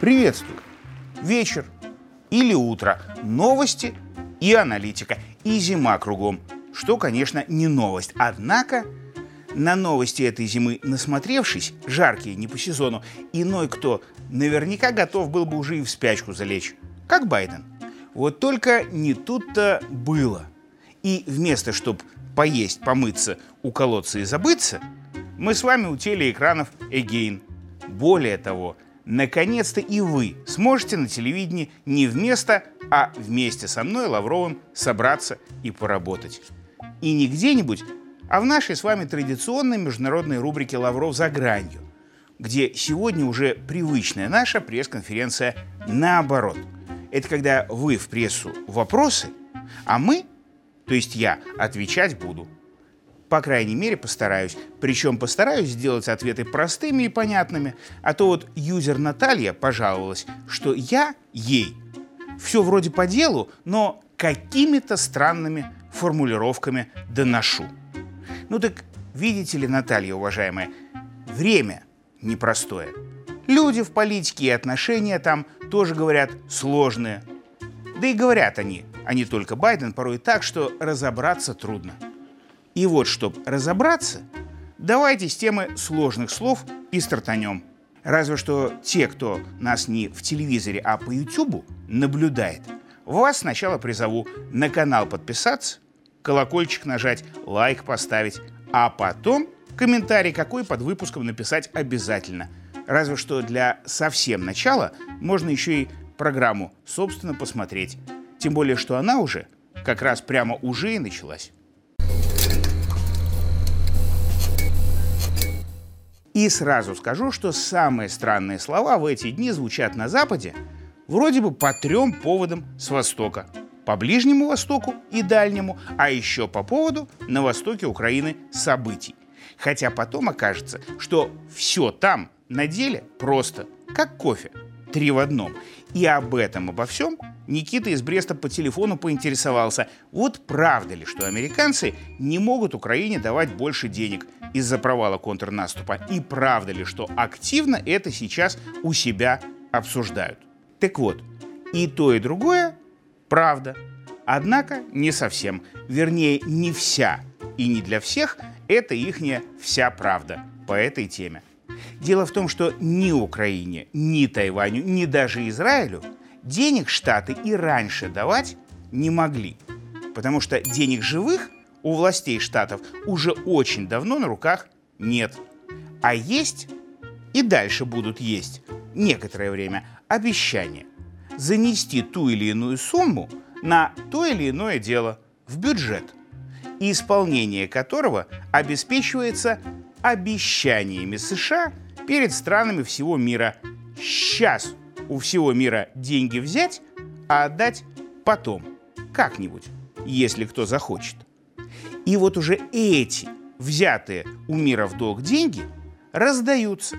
Приветствую. Вечер или утро. Новости и аналитика. И зима кругом. Что, конечно, не новость. Однако на новости этой зимы насмотревшись, жаркие, не по сезону, иной кто наверняка готов был бы уже и в спячку залечь. Как Байден. Вот только не тут-то было. И вместо, чтобы поесть, помыться, уколоться и забыться, мы с вами у телеэкранов Эгейн. Более того, наконец-то и вы сможете на телевидении не вместо, а вместе со мной, Лавровым, собраться и поработать. И не где-нибудь, а в нашей с вами традиционной международной рубрике «Лавров за гранью», где сегодня уже привычная наша пресс-конференция наоборот. Это когда вы в прессу вопросы, а мы, то есть я, отвечать буду. По крайней мере, постараюсь. Причем постараюсь сделать ответы простыми и понятными. А то вот юзер Наталья пожаловалась, что я ей все вроде по делу, но какими-то странными формулировками доношу. Ну так, видите ли, Наталья, уважаемая, время непростое. Люди в политике и отношения там тоже говорят сложные. Да и говорят они, а не только Байден, порой так, что разобраться трудно. И вот, чтобы разобраться, давайте с темы сложных слов и стартанем. Разве что те, кто нас не в телевизоре, а по Ютубу наблюдает, вас сначала призову на канал подписаться, колокольчик нажать, лайк поставить, а потом комментарий какой под выпуском написать обязательно. Разве что для совсем начала можно еще и программу, собственно, посмотреть. Тем более, что она уже, как раз прямо уже и началась. И сразу скажу, что самые странные слова в эти дни звучат на Западе вроде бы по трем поводам с Востока. По Ближнему Востоку и Дальнему, а еще по поводу на востоке Украины событий. Хотя потом окажется, что все там на деле просто как кофе, три в одном. И об этом, обо всем Никита из Бреста по телефону поинтересовался, вот правда ли, что американцы не могут Украине давать больше денег из-за провала контрнаступа, и правда ли, что активно это сейчас у себя обсуждают. Так вот, и то, и другое правда. Однако не совсем, вернее, не вся и не для всех это ихняя вся правда по этой теме. Дело в том, что ни Украине, ни Тайваню, ни даже Израилю денег Штаты и раньше давать не могли. Потому что денег живых у властей Штатов уже очень давно на руках нет. А есть и дальше будут есть некоторое время обещания занести ту или иную сумму на то или иное дело в бюджет, исполнение которого обеспечивается обещаниями США перед странами всего мира. Сейчас у всего мира деньги взять, а отдать потом, как-нибудь, если кто захочет. И вот уже эти взятые у мира в долг деньги раздаются.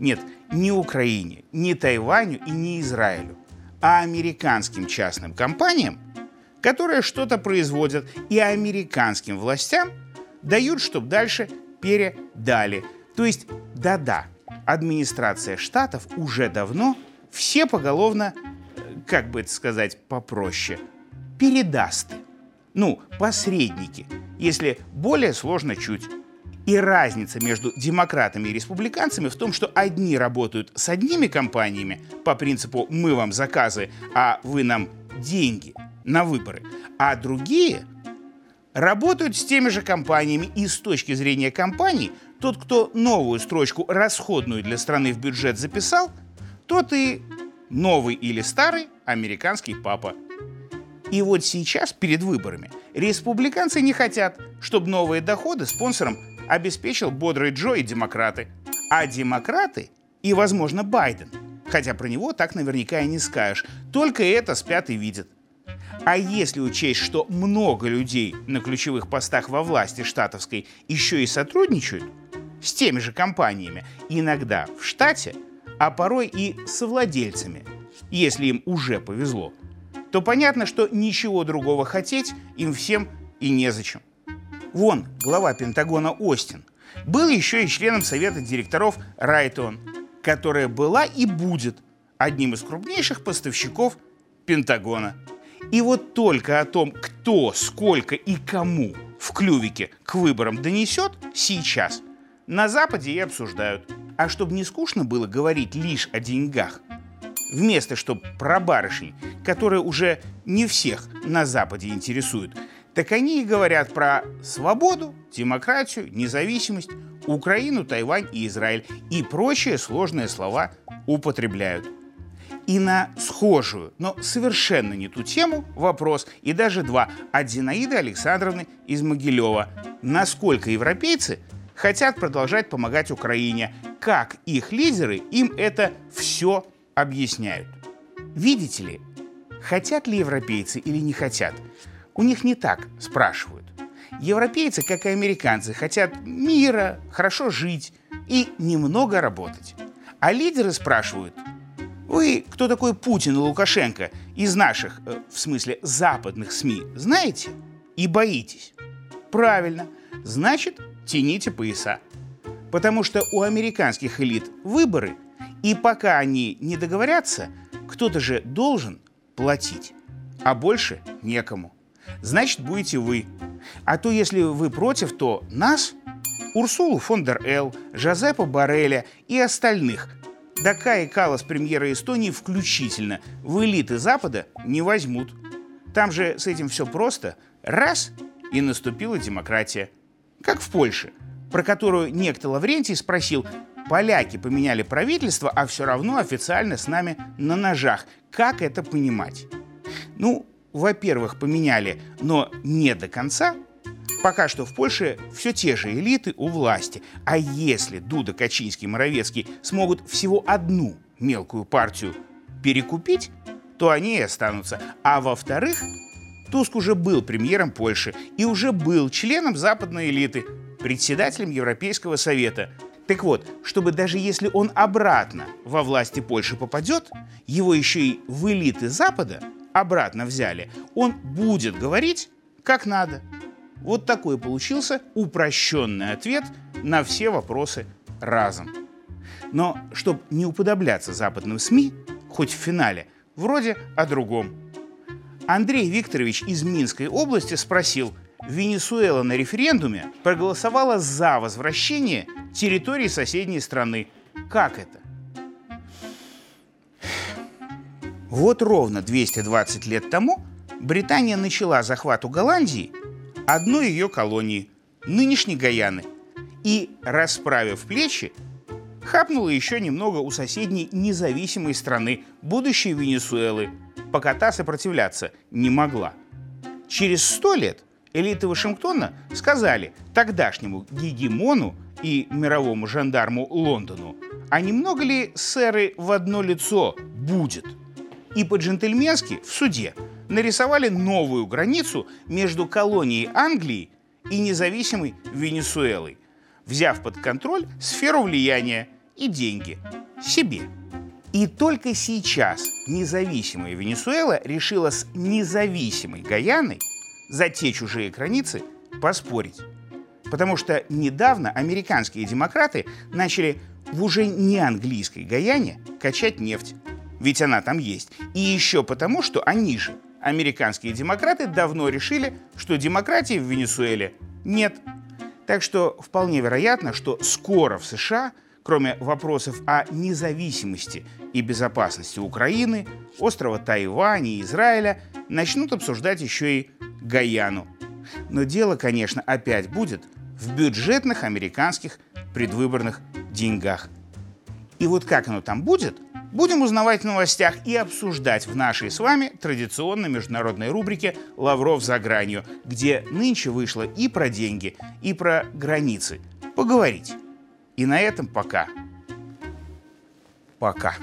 Нет, не Украине, не Тайваню и не Израилю, а американским частным компаниям, которые что-то производят, и американским властям дают, чтобы дальше передали. То есть, да-да, администрация штатов уже давно все поголовно, э, как бы это сказать попроще, передаст. Ну, посредники, если более сложно чуть. И разница между демократами и республиканцами в том, что одни работают с одними компаниями по принципу «мы вам заказы, а вы нам деньги» на выборы, а другие работают с теми же компаниями и с точки зрения компаний тот, кто новую строчку расходную для страны в бюджет записал, тот и новый или старый американский папа. И вот сейчас, перед выборами, республиканцы не хотят, чтобы новые доходы спонсорам обеспечил бодрый Джо и демократы. А демократы и, возможно, Байден, хотя про него так наверняка и не скажешь, только это спят и видят. А если учесть, что много людей на ключевых постах во власти штатовской еще и сотрудничают с теми же компаниями, иногда в штате, а порой и совладельцами, если им уже повезло, то понятно, что ничего другого хотеть им всем и незачем. Вон, глава Пентагона Остин Был еще и членом совета директоров Райтон, которая была и будет одним из крупнейших поставщиков Пентагона. И вот только о том, кто, сколько и кому в клювике к выборам донесет сейчас, на Западе и обсуждают. А чтобы не скучно было говорить лишь о деньгах, вместо чтобы про барышень, которые уже не всех на Западе интересуют, так они и говорят про свободу, демократию, независимость, Украину, Тайвань и Израиль и прочие сложные слова употребляют. И на схожую, но совершенно не ту тему вопрос, и даже два, от Зинаиды Александровны из Могилева. Насколько европейцы хотят продолжать помогать Украине, как их лидеры им это все объясняют. Видите ли, хотят ли европейцы или не хотят, у них не так спрашивают. Европейцы, как и американцы, хотят мира, хорошо жить и немного работать. А лидеры спрашивают, вы, кто такой Путин и Лукашенко, из наших, э, в смысле западных СМИ, знаете и боитесь? Правильно, значит, тяните пояса. Потому что у американских элит выборы, и пока они не договорятся, кто-то же должен платить, а больше некому. Значит, будете вы. А то, если вы против, то нас, Урсулу фон дер Эл, Жозепа Бареля и остальных, Дака и Калас, премьера Эстонии, включительно, в элиты Запада не возьмут. Там же с этим все просто. Раз – и наступила демократия. Как в Польше, про которую некто Лаврентий спросил, поляки поменяли правительство, а все равно официально с нами на ножах. Как это понимать? Ну, во-первых, поменяли, но не до конца. Пока что в Польше все те же элиты у власти. А если Дуда, Качинский, Моровецкий смогут всего одну мелкую партию перекупить, то они и останутся. А во-вторых, Туск уже был премьером Польши и уже был членом западной элиты, председателем Европейского совета. Так вот, чтобы даже если он обратно во власти Польши попадет, его еще и в элиты Запада обратно взяли, он будет говорить как надо. Вот такой получился упрощенный ответ на все вопросы разом. Но чтобы не уподобляться западным СМИ, хоть в финале, вроде о другом – Андрей Викторович из Минской области спросил, Венесуэла на референдуме проголосовала за возвращение территории соседней страны. Как это? Вот ровно 220 лет тому Британия начала захват у Голландии, одной ее колонии, нынешней Гаяны, и, расправив плечи, хапнула еще немного у соседней независимой страны, будущей Венесуэлы – пока та сопротивляться не могла. Через сто лет элиты Вашингтона сказали тогдашнему гегемону и мировому жандарму Лондону, а немного ли сэры в одно лицо будет? И по-джентльменски в суде нарисовали новую границу между колонией Англии и независимой Венесуэлой, взяв под контроль сферу влияния и деньги себе. И только сейчас независимая Венесуэла решила с независимой Гаяной за те чужие границы поспорить. Потому что недавно американские демократы начали в уже не английской Гаяне качать нефть. Ведь она там есть. И еще потому, что они же, американские демократы, давно решили, что демократии в Венесуэле нет. Так что вполне вероятно, что скоро в США – кроме вопросов о независимости и безопасности Украины, острова Тайвань и Израиля, начнут обсуждать еще и Гаяну. Но дело, конечно, опять будет в бюджетных американских предвыборных деньгах. И вот как оно там будет, будем узнавать в новостях и обсуждать в нашей с вами традиционной международной рубрике «Лавров за гранью», где нынче вышло и про деньги, и про границы. Поговорить. И на этом пока. Пока.